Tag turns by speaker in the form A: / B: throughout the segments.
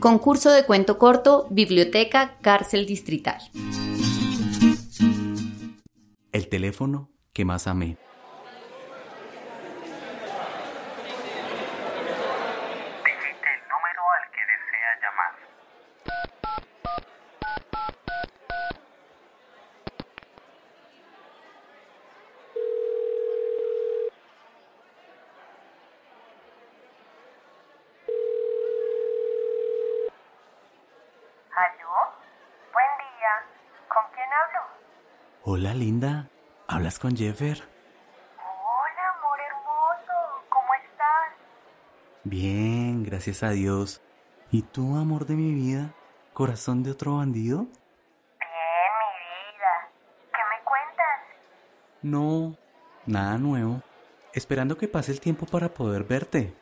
A: Concurso de cuento corto, Biblioteca Cárcel Distrital.
B: El teléfono que más amé. Hola, linda. ¿Hablas con Jeffer?
C: Hola, amor hermoso. ¿Cómo estás?
B: Bien, gracias a Dios. ¿Y tú, amor de mi vida? ¿Corazón de otro bandido?
C: Bien, mi vida. ¿Qué me cuentas?
B: No, nada nuevo. Esperando que pase el tiempo para poder verte.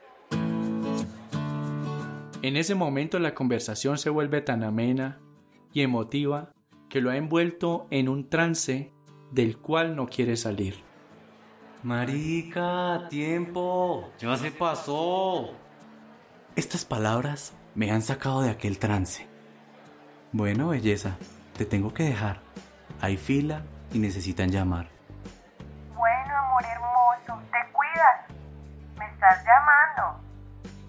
D: En ese momento la conversación se vuelve tan amena y emotiva que lo ha envuelto en un trance del cual no quiere salir.
B: Marica, tiempo. Ya se pasó. Estas palabras me han sacado de aquel trance. Bueno, belleza, te tengo que dejar. Hay fila y necesitan llamar.
C: Bueno, amor hermoso. Te cuidas. Me estás llamando.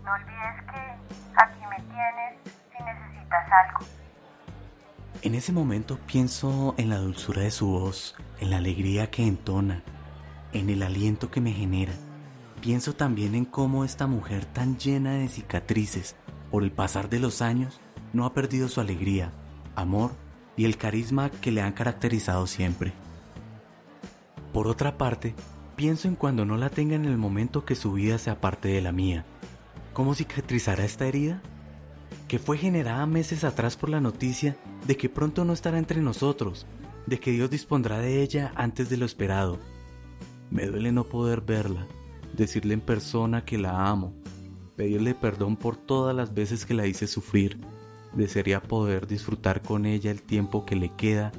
C: No olvides que aquí me tienes si necesitas algo.
B: En ese momento pienso en la dulzura de su voz, en la alegría que entona, en el aliento que me genera. Pienso también en cómo esta mujer tan llena de cicatrices por el pasar de los años no ha perdido su alegría, amor y el carisma que le han caracterizado siempre. Por otra parte, pienso en cuando no la tenga en el momento que su vida sea parte de la mía. ¿Cómo cicatrizará esta herida? Que fue generada meses atrás por la noticia de que pronto no estará entre nosotros, de que Dios dispondrá de ella antes de lo esperado. Me duele no poder verla, decirle en persona que la amo, pedirle perdón por todas las veces que la hice sufrir. Desearía poder disfrutar con ella el tiempo que le queda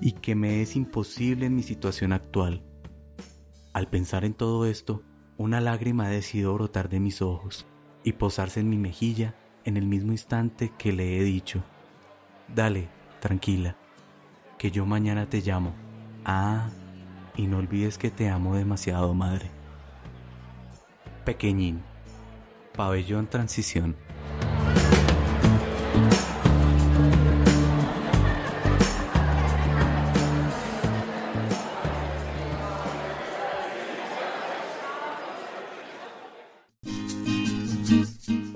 B: y que me es imposible en mi situación actual. Al pensar en todo esto, una lágrima ha decidido brotar de mis ojos y posarse en mi mejilla en el mismo instante que le he dicho, dale, tranquila, que yo mañana te llamo. Ah, y no olvides que te amo demasiado, madre. Pequeñín, pabellón transición.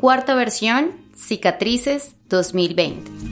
A: Cuarta versión, Cicatrices 2020.